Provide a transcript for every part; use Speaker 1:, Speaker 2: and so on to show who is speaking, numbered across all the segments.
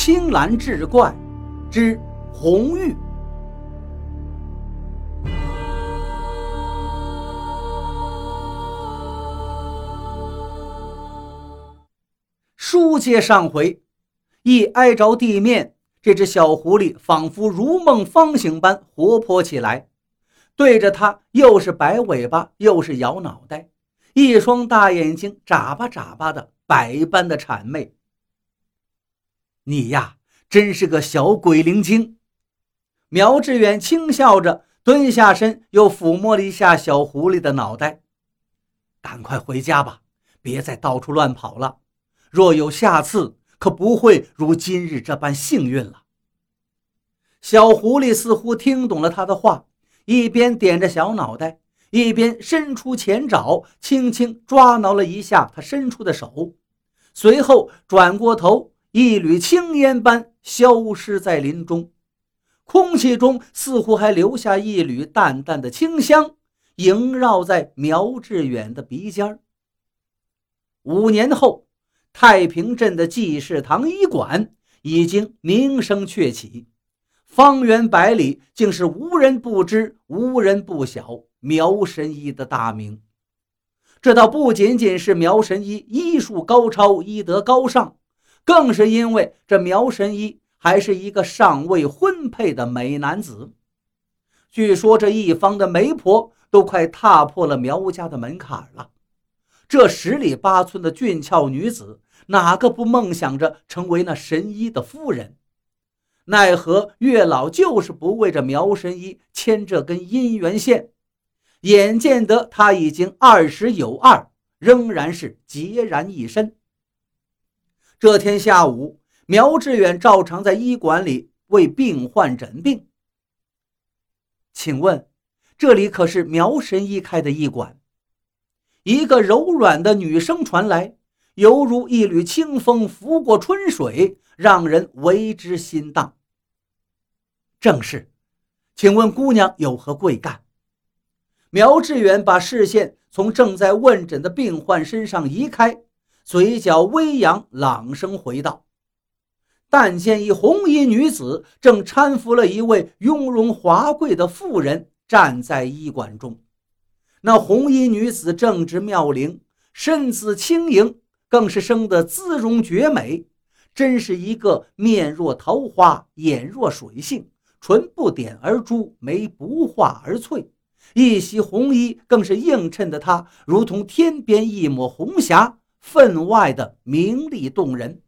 Speaker 1: 青蓝志怪之红玉。书接上回，一挨着地面，这只小狐狸仿佛如梦方醒般活泼起来，对着它又是摆尾巴，又是摇脑袋，一双大眼睛眨巴眨巴的，百般的谄媚。你呀，真是个小鬼灵精！苗志远轻笑着蹲下身，又抚摸了一下小狐狸的脑袋。赶快回家吧，别再到处乱跑了。若有下次，可不会如今日这般幸运了。小狐狸似乎听懂了他的话，一边点着小脑袋，一边伸出前爪，轻轻抓挠了一下他伸出的手，随后转过头，一缕青烟般消失在林中。空气中似乎还留下一缕淡淡的清香，萦绕在苗志远的鼻尖五年后。太平镇的济世堂医馆已经名声鹊起，方圆百里竟是无人不知、无人不晓苗神医的大名。这倒不仅仅是苗神医医术高超、医德高尚，更是因为这苗神医还是一个尚未婚配的美男子。据说这一方的媒婆都快踏破了苗家的门槛了。这十里八村的俊俏女子。哪个不梦想着成为那神医的夫人？奈何月老就是不为这苗神医牵这根姻缘线。眼见得他已经二十有二，仍然是孑然一身。这天下午，苗志远照常在医馆里为病患诊病。请问，这里可是苗神医开的医馆？一个柔软的女声传来。犹如一缕清风拂过春水，让人为之心荡。正是，请问姑娘有何贵干？苗志远把视线从正在问诊的病患身上移开，嘴角微扬，朗声回道：“但见一红衣女子正搀扶了一位雍容华贵的妇人站在医馆中。那红衣女子正值妙龄，身姿轻盈。”更是生得姿容绝美，真是一个面若桃花、眼若水杏、唇不点而珠、眉不画而翠。一袭红衣更是映衬的她如同天边一抹红霞，分外的明丽动人。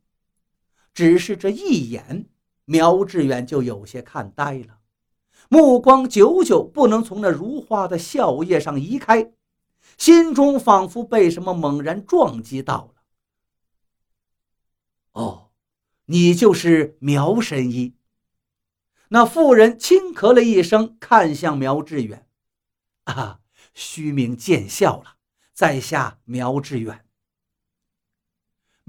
Speaker 1: 只是这一眼，苗志远就有些看呆了，目光久久不能从那如花的笑靥上移开，心中仿佛被什么猛然撞击到了。哦，你就是苗神医。那妇人轻咳了一声，看向苗志远：“啊，虚名见笑了，在下苗志远。”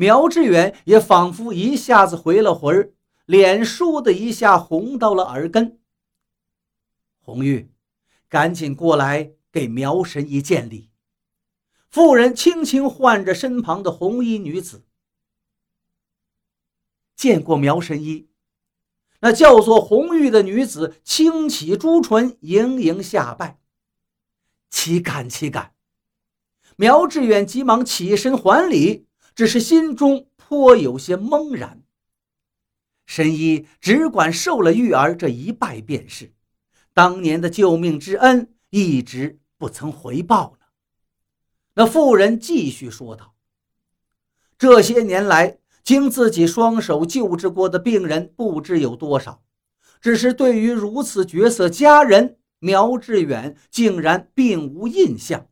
Speaker 1: 苗志远也仿佛一下子回了魂儿，脸倏的一下红到了耳根。红玉，赶紧过来给苗神医见礼。妇人轻轻唤着身旁的红衣女子。见过苗神医，那叫做红玉的女子轻启朱唇，盈盈下拜。岂敢岂敢！苗志远急忙起身还礼，只是心中颇有些懵然。神医只管受了玉儿这一拜便是，当年的救命之恩一直不曾回报呢。那妇人继续说道：“这些年来。”经自己双手救治过的病人不知有多少，只是对于如此绝色佳人，苗志远竟然并无印象。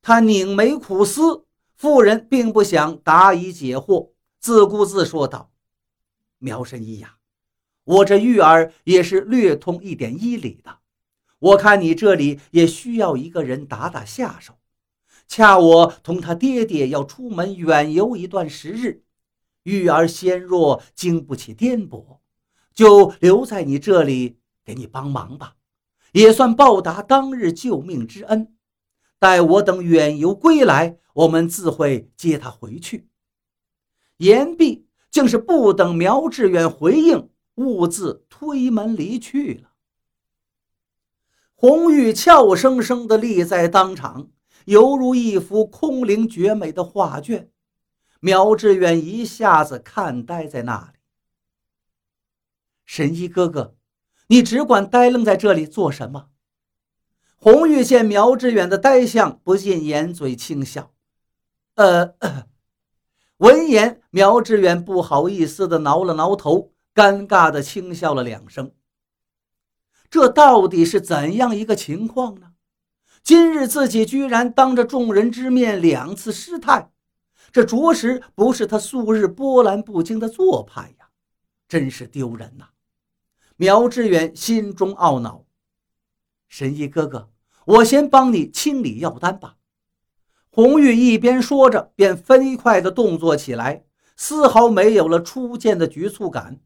Speaker 1: 他拧眉苦思，妇人并不想答疑解惑，自顾自说道：“苗神医呀，我这玉儿也是略通一点医理的，我看你这里也需要一个人打打下手。恰我同他爹爹要出门远游一段时日。”玉儿纤弱，经不起颠簸，就留在你这里给你帮忙吧，也算报答当日救命之恩。待我等远游归来，我们自会接他回去。言毕，竟是不等苗志远回应，兀自推门离去了。红玉俏生生地立在当场，犹如一幅空灵绝美的画卷。苗志远一下子看呆在那里。神医哥哥，你只管呆愣在这里做什么？红玉见苗志远的呆相，不禁掩嘴轻笑。呃，闻言，苗志远不好意思地挠了挠头，尴尬地轻笑了两声。这到底是怎样一个情况呢？今日自己居然当着众人之面两次失态，这着实不是他素日波澜不惊的做派呀，真是丢人呐！苗志远心中懊恼。神医哥哥，我先帮你清理药单吧。红玉一边说着，便飞快地动作起来，丝毫没有了初见的局促感。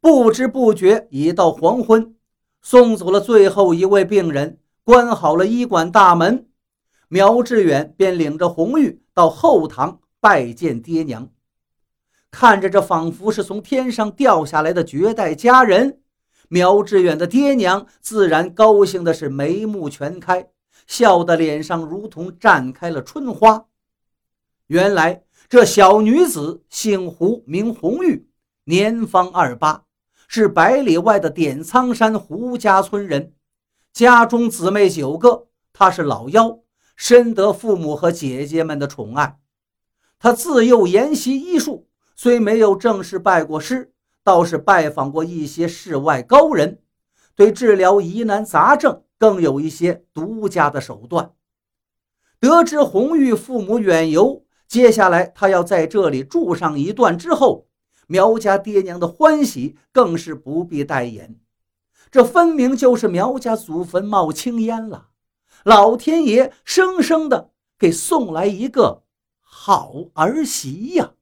Speaker 1: 不知不觉已到黄昏，送走了最后一位病人，关好了医馆大门，苗志远便领着红玉到后堂拜见爹娘。看着这仿佛是从天上掉下来的绝代佳人。苗志远的爹娘自然高兴的是眉目全开，笑得脸上如同绽开了春花。原来这小女子姓胡，名红玉，年方二八，是百里外的点苍山胡家村人，家中姊妹九个，她是老幺，深得父母和姐姐们的宠爱。她自幼研习医术，虽没有正式拜过师。倒是拜访过一些世外高人，对治疗疑难杂症更有一些独家的手段。得知红玉父母远游，接下来他要在这里住上一段之后，苗家爹娘的欢喜更是不必代言。这分明就是苗家祖坟冒青烟了，老天爷生生的给送来一个好儿媳呀！